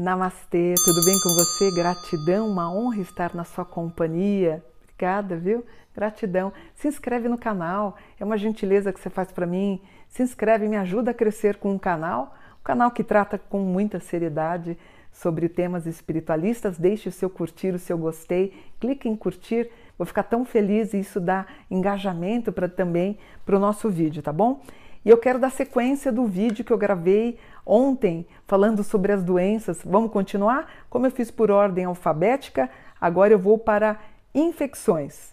Namastê, tudo bem com você? Gratidão, uma honra estar na sua companhia. Obrigada, viu? Gratidão. Se inscreve no canal, é uma gentileza que você faz para mim. Se inscreve, me ajuda a crescer com o um canal, um canal que trata com muita seriedade sobre temas espiritualistas. Deixe o seu curtir, o seu gostei, clique em curtir. Vou ficar tão feliz e isso dá engajamento para também para o nosso vídeo, tá bom? E eu quero dar sequência do vídeo que eu gravei ontem falando sobre as doenças. Vamos continuar? Como eu fiz por ordem alfabética, agora eu vou para infecções.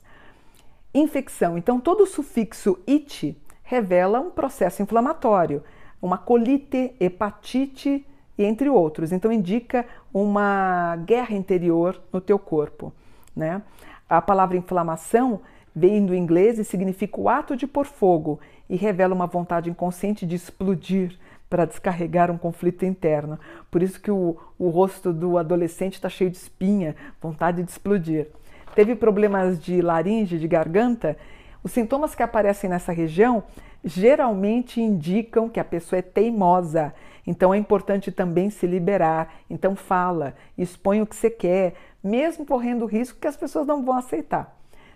Infecção. Então, todo sufixo it revela um processo inflamatório, uma colite, hepatite, entre outros. Então, indica uma guerra interior no teu corpo. Né? A palavra inflamação vem do inglês e significa o ato de pôr fogo e revela uma vontade inconsciente de explodir para descarregar um conflito interno. Por isso que o, o rosto do adolescente está cheio de espinha, vontade de explodir. Teve problemas de laringe, de garganta? Os sintomas que aparecem nessa região geralmente indicam que a pessoa é teimosa. Então é importante também se liberar. Então fala, expõe o que você quer, mesmo correndo o risco que as pessoas não vão aceitar.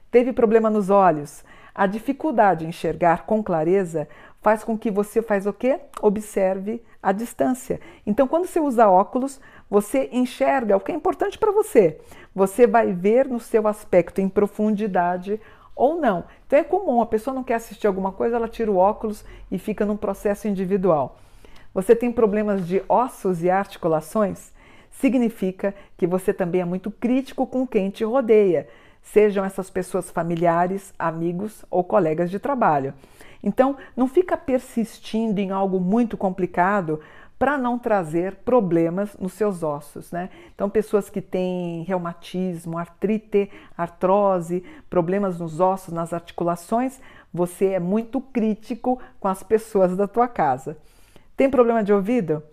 Teve problema nos olhos? A dificuldade em enxergar com clareza faz com que você faz o quê? Observe a distância. Então, quando você usa óculos, você enxerga o que é importante para você. Você vai ver no seu aspecto em profundidade ou não. Então é comum, a pessoa não quer assistir alguma coisa, ela tira o óculos e fica num processo individual. Você tem problemas de ossos e articulações? Significa que você também é muito crítico com quem te rodeia sejam essas pessoas familiares, amigos ou colegas de trabalho. Então, não fica persistindo em algo muito complicado para não trazer problemas nos seus ossos, né? Então, pessoas que têm reumatismo, artrite, artrose, problemas nos ossos, nas articulações, você é muito crítico com as pessoas da tua casa. Tem problema de ouvido?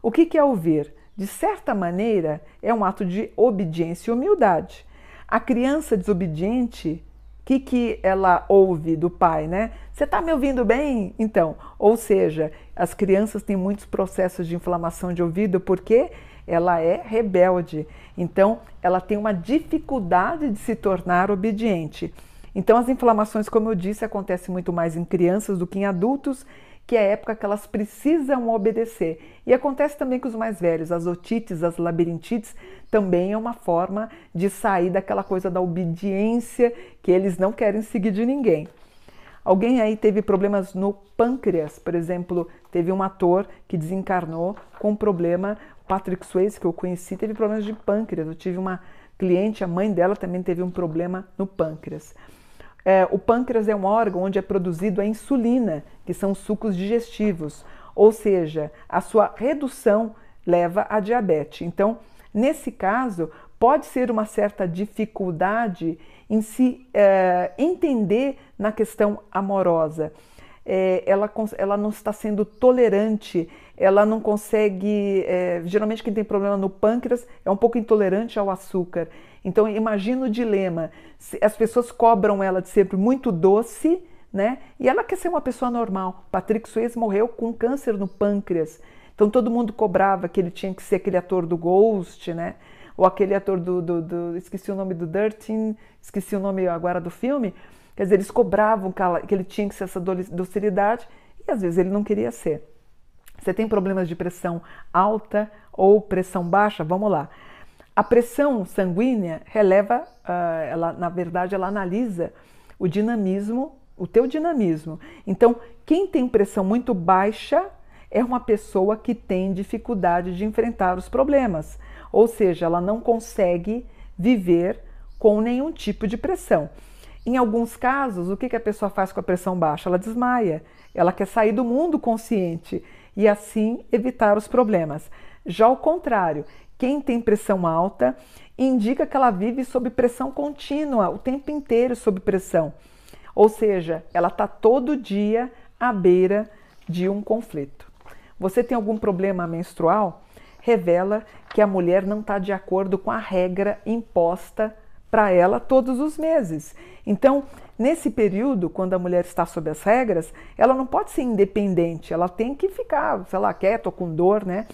O que é ouvir? De certa maneira, é um ato de obediência e humildade. A criança desobediente, o que, que ela ouve do pai, né? Você está me ouvindo bem? Então, ou seja, as crianças têm muitos processos de inflamação de ouvido porque ela é rebelde. Então, ela tem uma dificuldade de se tornar obediente. Então, as inflamações, como eu disse, acontecem muito mais em crianças do que em adultos que é a época que elas precisam obedecer. E acontece também com os mais velhos, as otites, as labirintites, também é uma forma de sair daquela coisa da obediência que eles não querem seguir de ninguém. Alguém aí teve problemas no pâncreas, por exemplo, teve um ator que desencarnou com problema, Patrick Swayze, que eu conheci, teve problemas de pâncreas. Eu tive uma cliente, a mãe dela também teve um problema no pâncreas. É, o pâncreas é um órgão onde é produzido a insulina, que são sucos digestivos, ou seja, a sua redução leva a diabetes. Então, nesse caso, pode ser uma certa dificuldade em se é, entender na questão amorosa. É, ela, ela não está sendo tolerante, ela não consegue. É, geralmente, quem tem problema no pâncreas é um pouco intolerante ao açúcar. Então imagina o dilema. As pessoas cobram ela de sempre muito doce, né? E ela quer ser uma pessoa normal. Patrick Swayze morreu com câncer no pâncreas. Então todo mundo cobrava que ele tinha que ser aquele ator do Ghost, né? Ou aquele ator do, do, do esqueci o nome do Dirty, esqueci o nome agora do filme. Quer dizer, eles cobravam que ele tinha que ser essa docilidade e às vezes ele não queria ser. Você tem problemas de pressão alta ou pressão baixa? Vamos lá. A pressão sanguínea releva, uh, ela, na verdade, ela analisa o dinamismo, o teu dinamismo. Então, quem tem pressão muito baixa é uma pessoa que tem dificuldade de enfrentar os problemas, ou seja, ela não consegue viver com nenhum tipo de pressão. Em alguns casos, o que a pessoa faz com a pressão baixa? Ela desmaia, ela quer sair do mundo consciente e assim evitar os problemas. Já ao contrário, quem tem pressão alta indica que ela vive sob pressão contínua, o tempo inteiro sob pressão. Ou seja, ela está todo dia à beira de um conflito. Você tem algum problema menstrual? Revela que a mulher não está de acordo com a regra imposta para ela todos os meses. Então, nesse período, quando a mulher está sob as regras, ela não pode ser independente, ela tem que ficar, sei lá, quieta ou com dor, né?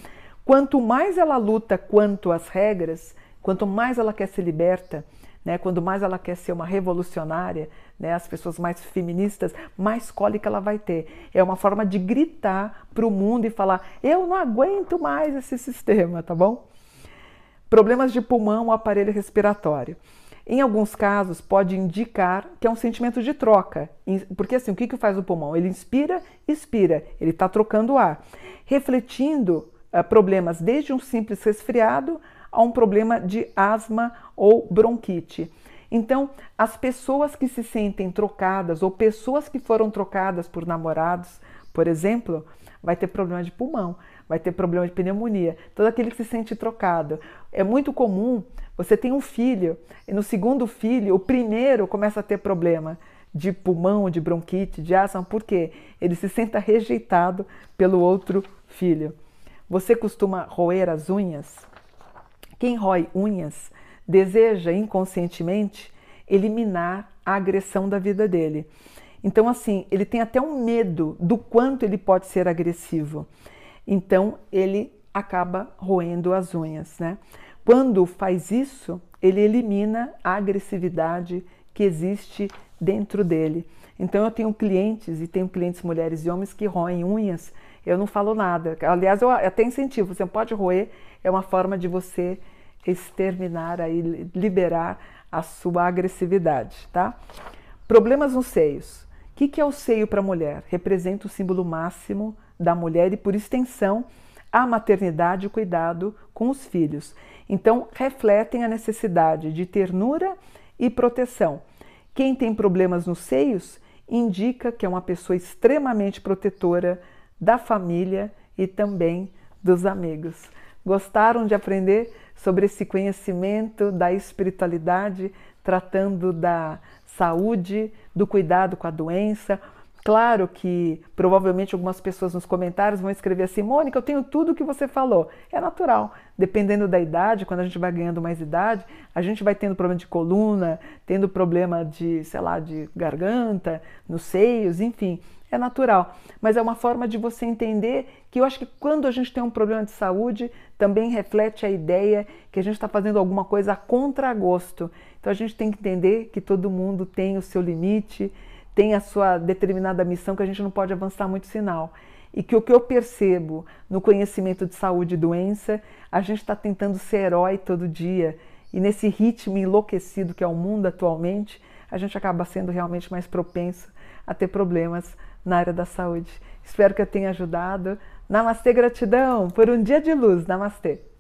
Quanto mais ela luta quanto às regras, quanto mais ela quer ser liberta, né, quanto mais ela quer ser uma revolucionária, né, as pessoas mais feministas, mais cólica ela vai ter. É uma forma de gritar para o mundo e falar: eu não aguento mais esse sistema, tá bom? Problemas de pulmão aparelho respiratório. Em alguns casos, pode indicar que é um sentimento de troca, porque assim, o que, que faz o pulmão? Ele inspira, expira, ele está trocando ar, refletindo uh, problemas desde um simples resfriado a um problema de asma ou bronquite. Então, as pessoas que se sentem trocadas ou pessoas que foram trocadas por namorados, por exemplo, vai ter problema de pulmão, vai ter problema de pneumonia, todo aquele que se sente trocado. É muito comum, você tem um filho, e no segundo filho, o primeiro começa a ter problema de pulmão, de bronquite, de asma, por quê? Ele se senta rejeitado pelo outro filho. Você costuma roer as unhas? Quem rói unhas deseja inconscientemente eliminar a agressão da vida dele. Então, assim, ele tem até um medo do quanto ele pode ser agressivo. Então, ele acaba roendo as unhas, né? Quando faz isso, ele elimina a agressividade que existe dentro dele. Então, eu tenho clientes, e tenho clientes mulheres e homens que roem unhas, eu não falo nada. Aliás, eu até incentivo, você pode roer, é uma forma de você exterminar, aí, liberar a sua agressividade, tá? Problemas nos seios. Que, que é o seio para a mulher? Representa o símbolo máximo da mulher e, por extensão, a maternidade e o cuidado com os filhos. Então, refletem a necessidade de ternura e proteção. Quem tem problemas nos seios indica que é uma pessoa extremamente protetora da família e também dos amigos. Gostaram de aprender sobre esse conhecimento da espiritualidade, tratando da saúde, do cuidado com a doença? Claro que provavelmente algumas pessoas nos comentários vão escrever assim: Mônica, eu tenho tudo o que você falou. É natural, dependendo da idade, quando a gente vai ganhando mais idade, a gente vai tendo problema de coluna, tendo problema de, sei lá, de garganta, nos seios, enfim é natural, mas é uma forma de você entender que eu acho que quando a gente tem um problema de saúde, também reflete a ideia que a gente está fazendo alguma coisa a contragosto. Então a gente tem que entender que todo mundo tem o seu limite, tem a sua determinada missão que a gente não pode avançar muito sinal. E que o que eu percebo no conhecimento de saúde e doença, a gente está tentando ser herói todo dia. E nesse ritmo enlouquecido que é o mundo atualmente, a gente acaba sendo realmente mais propenso a ter problemas na área da saúde. Espero que eu tenha ajudado. Namastê, gratidão por um dia de luz. Namastê.